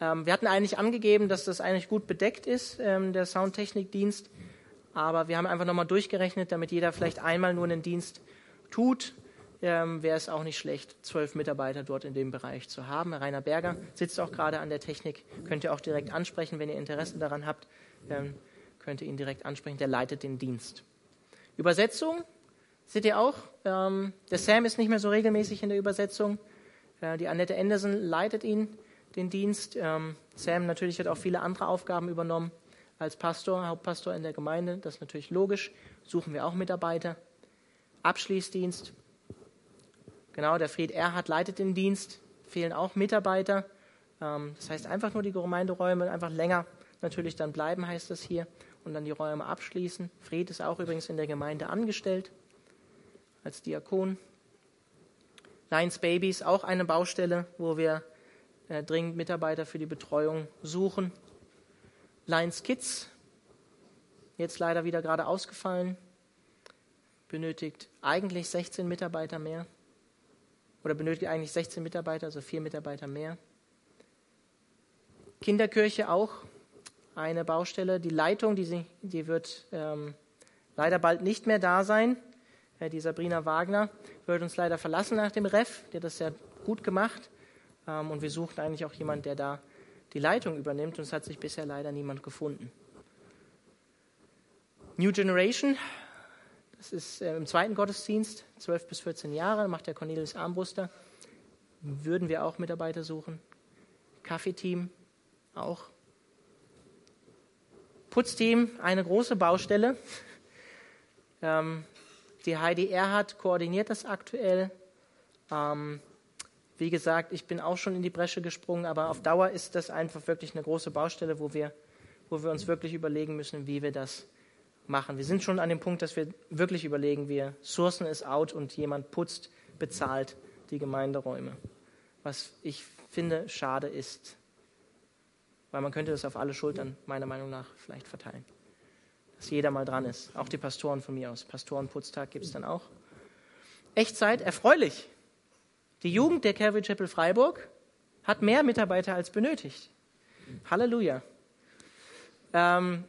ähm, wir hatten eigentlich angegeben, dass das eigentlich gut bedeckt ist, ähm, der Soundtechnikdienst, aber wir haben einfach nochmal durchgerechnet, damit jeder vielleicht einmal nur einen Dienst tut, ähm, wäre es auch nicht schlecht, zwölf Mitarbeiter dort in dem Bereich zu haben. Rainer Berger sitzt auch gerade an der Technik, könnt ihr auch direkt ansprechen, wenn ihr Interesse daran habt, ähm, könnt ihr ihn direkt ansprechen, der leitet den Dienst. Übersetzung seht ihr auch, ähm, der Sam ist nicht mehr so regelmäßig in der Übersetzung, die Annette Anderson leitet ihn, den Dienst. Ähm, Sam natürlich hat auch viele andere Aufgaben übernommen als Pastor, Hauptpastor in der Gemeinde. Das ist natürlich logisch. Suchen wir auch Mitarbeiter. Abschließdienst. Genau, der Fried Erhard leitet den Dienst. Fehlen auch Mitarbeiter. Ähm, das heißt einfach nur die Gemeinderäume einfach länger natürlich dann bleiben, heißt das hier. Und dann die Räume abschließen. Fried ist auch übrigens in der Gemeinde angestellt als Diakon. Lions Babies, auch eine Baustelle, wo wir äh, dringend Mitarbeiter für die Betreuung suchen. Lions Kids, jetzt leider wieder gerade ausgefallen, benötigt eigentlich 16 Mitarbeiter mehr. Oder benötigt eigentlich 16 Mitarbeiter, also vier Mitarbeiter mehr. Kinderkirche auch eine Baustelle. Die Leitung, die, die wird ähm, leider bald nicht mehr da sein die Sabrina Wagner, wird uns leider verlassen nach dem Ref. Die hat das sehr gut gemacht. Ähm, und wir suchten eigentlich auch jemanden, der da die Leitung übernimmt. Und es hat sich bisher leider niemand gefunden. New Generation, das ist äh, im zweiten Gottesdienst, 12 bis 14 Jahre, macht der Cornelius Armbruster. Würden wir auch Mitarbeiter suchen. Kaffeeteam auch. Putzteam, eine große Baustelle. Ähm, die Heidi Erhardt koordiniert das aktuell. Ähm, wie gesagt, ich bin auch schon in die Bresche gesprungen, aber auf Dauer ist das einfach wirklich eine große Baustelle, wo wir, wo wir uns wirklich überlegen müssen, wie wir das machen. Wir sind schon an dem Punkt, dass wir wirklich überlegen, wir sourcen es out und jemand putzt, bezahlt die Gemeinderäume. Was ich finde schade ist, weil man könnte das auf alle Schultern meiner Meinung nach vielleicht verteilen dass jeder mal dran ist. Auch die Pastoren von mir aus. Pastorenputztag gibt es dann auch. Echtzeit, erfreulich. Die Jugend der Calvary Chapel Freiburg hat mehr Mitarbeiter als benötigt. Halleluja. Ähm,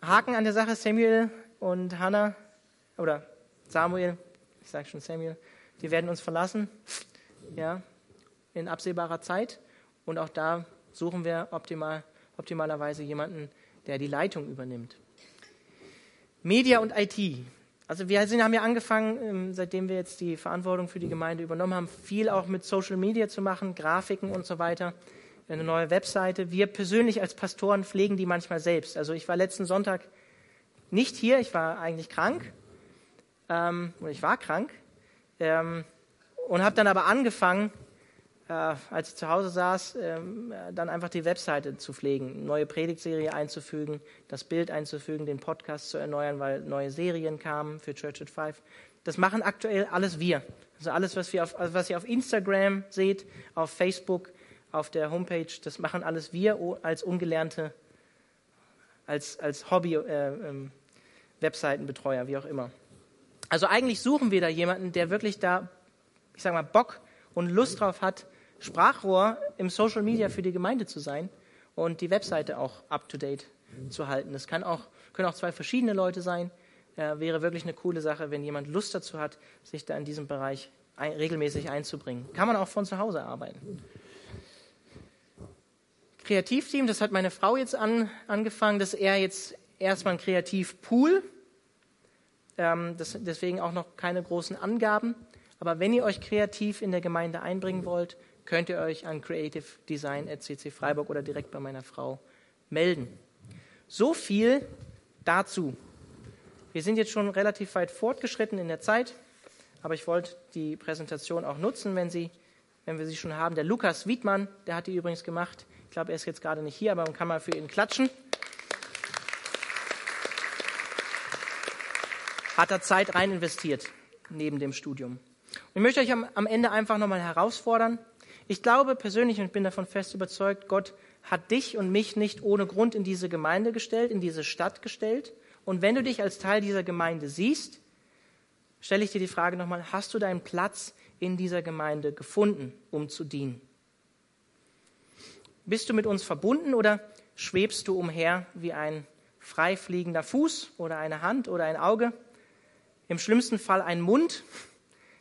Haken an der Sache, Samuel und Hannah, oder Samuel, ich sage schon Samuel, die werden uns verlassen, ja, in absehbarer Zeit. Und auch da suchen wir optimal, optimalerweise jemanden, der die Leitung übernimmt. Media und IT. Also wir sind, haben ja angefangen, ähm, seitdem wir jetzt die Verantwortung für die Gemeinde übernommen haben, viel auch mit Social Media zu machen, Grafiken und so weiter, eine neue Webseite. Wir persönlich als Pastoren pflegen die manchmal selbst. Also ich war letzten Sonntag nicht hier, ich war eigentlich krank, ähm, oder ich war krank, ähm, und habe dann aber angefangen, äh, als ich zu Hause saß, ähm, dann einfach die Webseite zu pflegen, neue Predigtserie einzufügen, das Bild einzufügen, den Podcast zu erneuern, weil neue Serien kamen für Church at Five. Das machen aktuell alles wir. Also alles, was, wir auf, also was ihr auf Instagram seht, auf Facebook, auf der Homepage, das machen alles wir als ungelernte, als, als Hobby, äh, ähm, wie auch immer. Also eigentlich suchen wir da jemanden, der wirklich da, ich sag mal, Bock und Lust drauf hat, Sprachrohr im Social Media für die Gemeinde zu sein und die Webseite auch up to date zu halten. Das kann auch, können auch zwei verschiedene Leute sein. Äh, wäre wirklich eine coole Sache, wenn jemand Lust dazu hat, sich da in diesem Bereich ein, regelmäßig einzubringen. Kann man auch von zu Hause arbeiten. Kreativteam, das hat meine Frau jetzt an, angefangen, dass er jetzt erstmal ein Kreativpool, ähm, das, deswegen auch noch keine großen Angaben. Aber wenn ihr euch kreativ in der Gemeinde einbringen wollt, könnt ihr euch an Creative Design CC Freiburg oder direkt bei meiner Frau melden. So viel dazu. Wir sind jetzt schon relativ weit fortgeschritten in der Zeit, aber ich wollte die Präsentation auch nutzen, wenn, Sie, wenn wir sie schon haben. Der Lukas Wiedmann, der hat die übrigens gemacht. Ich glaube, er ist jetzt gerade nicht hier, aber man kann mal für ihn klatschen. Hat er Zeit rein investiert neben dem Studium. Und ich möchte euch am, am Ende einfach nochmal herausfordern. Ich glaube persönlich und bin davon fest überzeugt, Gott hat dich und mich nicht ohne Grund in diese Gemeinde gestellt, in diese Stadt gestellt. Und wenn du dich als Teil dieser Gemeinde siehst, stelle ich dir die Frage nochmal, hast du deinen Platz in dieser Gemeinde gefunden, um zu dienen? Bist du mit uns verbunden oder schwebst du umher wie ein frei fliegender Fuß oder eine Hand oder ein Auge? Im schlimmsten Fall ein Mund,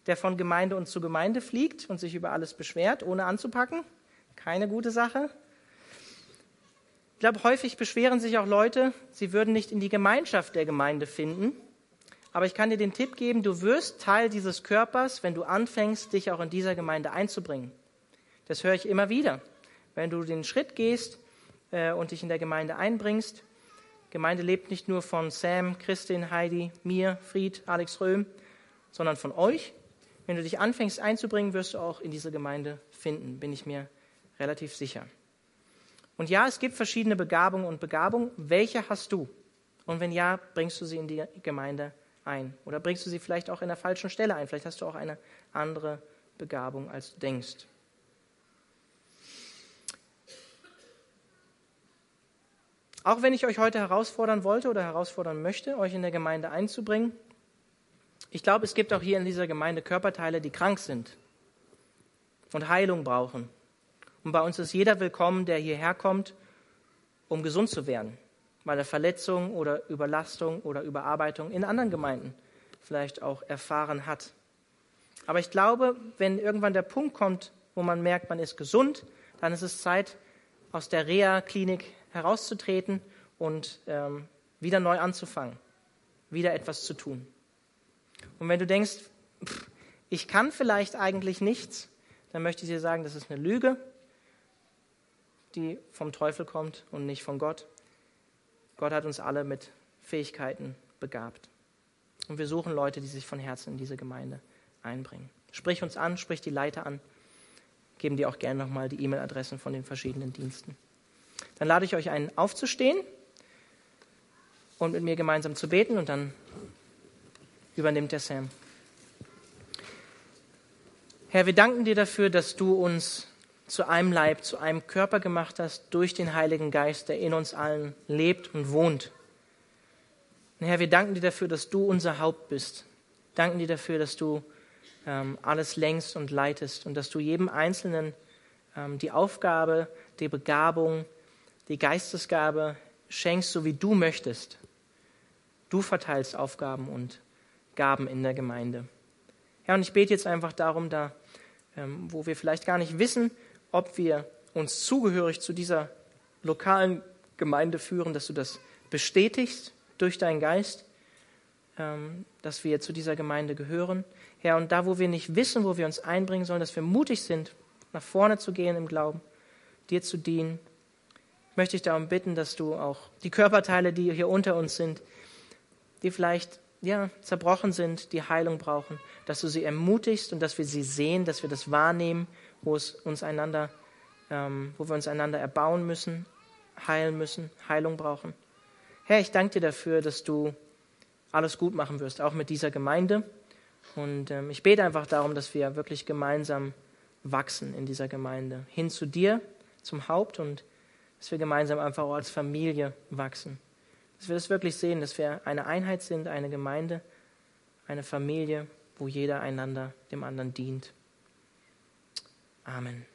der von Gemeinde und zu Gemeinde fliegt und sich über alles beschwert, ohne anzupacken. Keine gute Sache. Ich glaube, häufig beschweren sich auch Leute, sie würden nicht in die Gemeinschaft der Gemeinde finden. Aber ich kann dir den Tipp geben, du wirst Teil dieses Körpers, wenn du anfängst, dich auch in dieser Gemeinde einzubringen. Das höre ich immer wieder. Wenn du den Schritt gehst äh, und dich in der Gemeinde einbringst, Gemeinde lebt nicht nur von Sam, Christin, Heidi, mir, Fried, Alex Röhm, sondern von euch. Wenn du dich anfängst einzubringen, wirst du auch in diese Gemeinde finden, bin ich mir relativ sicher. Und ja, es gibt verschiedene Begabungen und Begabungen. Welche hast du? Und wenn ja, bringst du sie in die Gemeinde ein? Oder bringst du sie vielleicht auch in der falschen Stelle ein? Vielleicht hast du auch eine andere Begabung, als du denkst. Auch wenn ich euch heute herausfordern wollte oder herausfordern möchte, euch in der Gemeinde einzubringen, ich glaube, es gibt auch hier in dieser Gemeinde Körperteile, die krank sind und Heilung brauchen und bei uns ist jeder willkommen, der hierher kommt, um gesund zu werden, weil er Verletzung oder Überlastung oder Überarbeitung in anderen Gemeinden vielleicht auch erfahren hat. Aber ich glaube, wenn irgendwann der Punkt kommt, wo man merkt, man ist gesund, dann ist es Zeit, aus der Reha-Klinik herauszutreten und ähm, wieder neu anzufangen, wieder etwas zu tun. Und wenn du denkst, pff, ich kann vielleicht eigentlich nichts, dann möchte ich dir sagen, das ist eine Lüge die vom Teufel kommt und nicht von Gott. Gott hat uns alle mit Fähigkeiten begabt. Und wir suchen Leute, die sich von Herzen in diese Gemeinde einbringen. Sprich uns an, sprich die Leiter an. Geben dir auch gerne nochmal die E-Mail-Adressen von den verschiedenen Diensten. Dann lade ich euch ein, aufzustehen und mit mir gemeinsam zu beten und dann übernimmt der Sam. Herr, wir danken dir dafür, dass du uns zu einem Leib, zu einem Körper gemacht hast durch den Heiligen Geist, der in uns allen lebt und wohnt. Und Herr, wir danken dir dafür, dass du unser Haupt bist. Danken dir dafür, dass du ähm, alles längst und leitest und dass du jedem Einzelnen ähm, die Aufgabe, die Begabung, die Geistesgabe schenkst, so wie du möchtest. Du verteilst Aufgaben und Gaben in der Gemeinde. Herr, und ich bete jetzt einfach darum, da, ähm, wo wir vielleicht gar nicht wissen, ob wir uns zugehörig zu dieser lokalen Gemeinde führen, dass du das bestätigst durch deinen Geist, ähm, dass wir zu dieser Gemeinde gehören. Herr, und da, wo wir nicht wissen, wo wir uns einbringen sollen, dass wir mutig sind, nach vorne zu gehen im Glauben, dir zu dienen, möchte ich darum bitten, dass du auch die Körperteile, die hier unter uns sind, die vielleicht ja, zerbrochen sind, die Heilung brauchen, dass du sie ermutigst und dass wir sie sehen, dass wir das wahrnehmen wo, es uns einander, ähm, wo wir uns einander erbauen müssen, heilen müssen, Heilung brauchen. Herr, ich danke dir dafür, dass du alles gut machen wirst, auch mit dieser Gemeinde. Und ähm, ich bete einfach darum, dass wir wirklich gemeinsam wachsen in dieser Gemeinde, hin zu dir, zum Haupt und dass wir gemeinsam einfach auch als Familie wachsen. Dass wir das wirklich sehen, dass wir eine Einheit sind, eine Gemeinde, eine Familie, wo jeder einander dem anderen dient. Amen.